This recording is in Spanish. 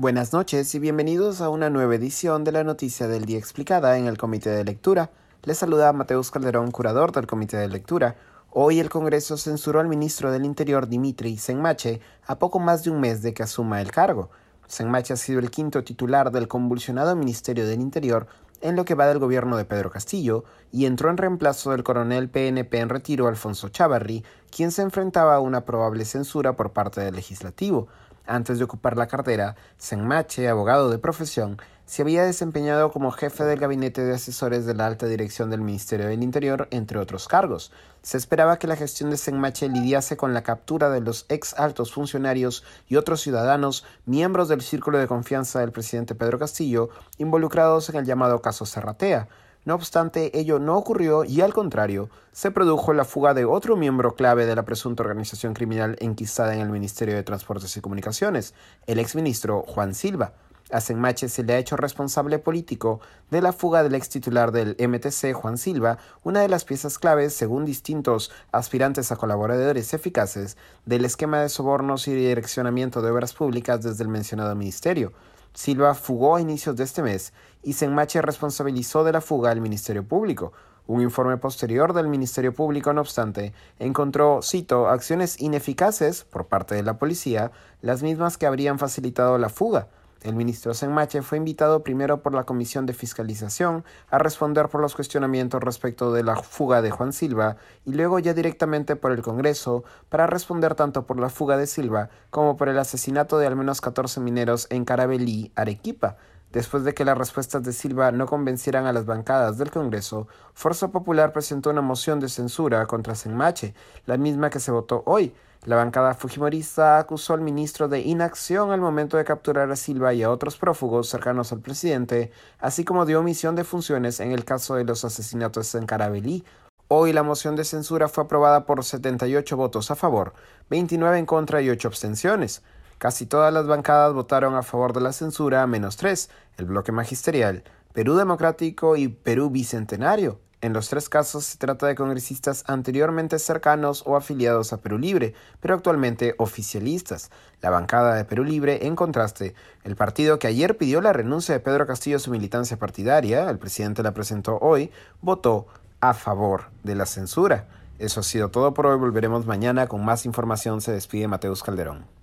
Buenas noches y bienvenidos a una nueva edición de la Noticia del Día Explicada en el Comité de Lectura. Les saluda Mateus Calderón, curador del Comité de Lectura. Hoy el Congreso censuró al ministro del Interior Dimitri Senmache a poco más de un mes de que asuma el cargo. Senmache ha sido el quinto titular del convulsionado Ministerio del Interior en lo que va del gobierno de Pedro Castillo y entró en reemplazo del coronel PNP en retiro Alfonso Chavarri, quien se enfrentaba a una probable censura por parte del legislativo. Antes de ocupar la cartera, Senmache, abogado de profesión, se había desempeñado como jefe del gabinete de asesores de la alta dirección del Ministerio del Interior, entre otros cargos. Se esperaba que la gestión de Senmache lidiase con la captura de los ex altos funcionarios y otros ciudadanos, miembros del círculo de confianza del presidente Pedro Castillo, involucrados en el llamado caso Serratea. No obstante, ello no ocurrió y al contrario, se produjo la fuga de otro miembro clave de la presunta organización criminal enquistada en el Ministerio de Transportes y Comunicaciones, el exministro Juan Silva. A Senmache se le ha hecho responsable político de la fuga del ex titular del MTC, Juan Silva, una de las piezas claves, según distintos aspirantes a colaboradores eficaces, del esquema de sobornos y direccionamiento de obras públicas desde el mencionado ministerio. Silva fugó a inicios de este mes y Senmache responsabilizó de la fuga al Ministerio Público. Un informe posterior del Ministerio Público, no obstante, encontró, cito, acciones ineficaces por parte de la policía, las mismas que habrían facilitado la fuga. El ministro Senmache fue invitado primero por la Comisión de Fiscalización a responder por los cuestionamientos respecto de la fuga de Juan Silva y luego ya directamente por el Congreso para responder tanto por la fuga de Silva como por el asesinato de al menos 14 mineros en Carabelí, Arequipa. Después de que las respuestas de Silva no convencieran a las bancadas del Congreso, Fuerza Popular presentó una moción de censura contra Senmache, la misma que se votó hoy. La bancada fujimorista acusó al ministro de inacción al momento de capturar a Silva y a otros prófugos cercanos al presidente, así como de omisión de funciones en el caso de los asesinatos en Carabelí. Hoy la moción de censura fue aprobada por 78 votos a favor, 29 en contra y 8 abstenciones. Casi todas las bancadas votaron a favor de la censura, menos tres, el bloque magisterial, Perú Democrático y Perú Bicentenario. En los tres casos se trata de congresistas anteriormente cercanos o afiliados a Perú Libre, pero actualmente oficialistas. La bancada de Perú Libre, en contraste, el partido que ayer pidió la renuncia de Pedro Castillo a su militancia partidaria, el presidente la presentó hoy, votó a favor de la censura. Eso ha sido todo por hoy. Volveremos mañana con más información. Se despide Mateus Calderón.